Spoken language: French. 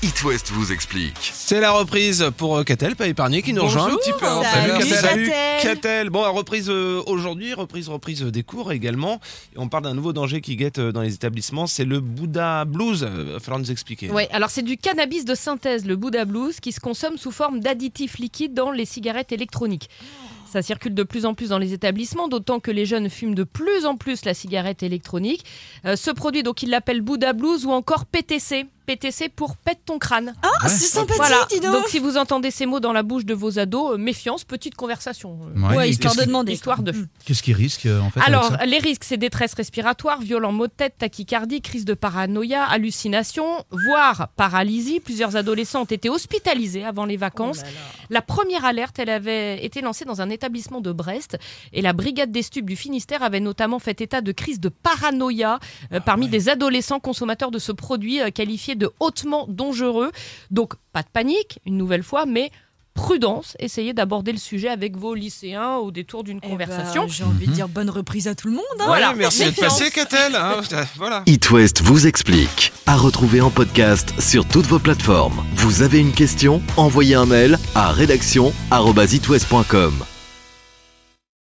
It West vous explique. C'est la reprise pour euh, Catel, pas épargné, qui nous rejoint un petit peu. hein. Salut, Catel. Bon, reprise euh, aujourd'hui, reprise, reprise des cours également. Et on parle d'un nouveau danger qui guette euh, dans les établissements, c'est le Bouddha Blues. Il va falloir nous expliquer. Ouais, alors c'est du cannabis de synthèse, le Buddha Blues, qui se consomme sous forme d'additifs liquides dans les cigarettes électroniques. Ça circule de plus en plus dans les établissements, d'autant que les jeunes fument de plus en plus la cigarette électronique. Euh, ce produit, donc, ils l'appellent Buddha Blues ou encore PTC. PTC pour pète ton crâne. Ah, c'est sympathique, Voilà. dis donc. Donc si vous entendez ces mots dans la bouche de vos ados, euh, méfiance, petite conversation. Euh, Ouais, Ouais, histoire qu'est-ce de qui- demander. Histoire de. Qu'est-ce qui risque euh, en fait avec Alors, ça les risques, c'est détresse respiratoire, violents maux de tête, tachycardie, crise de paranoïa, hallucination, voire paralysie. Plusieurs adolescents ont été hospitalisés avant les vacances. La première alerte, elle avait été lancée dans un établissement de Brest et la brigade des stupes du Finistère avait notamment fait état de crise de paranoïa euh, parmi des adolescents consommateurs de ce produit qualifié de hautement dangereux. Donc, pas de panique, une nouvelle fois, mais prudence. Essayez d'aborder le sujet avec vos lycéens au détour d'une Eh ben, conversation. J'ai envie de dire bonne reprise à tout le monde. hein. Voilà. Merci d'être Méfiance. passé, Catel. hein. voilà. It West vous explique. À retrouver en podcast sur toutes vos plateformes. Vous avez une question? Envoyez un mail à rédaction@itwest.com.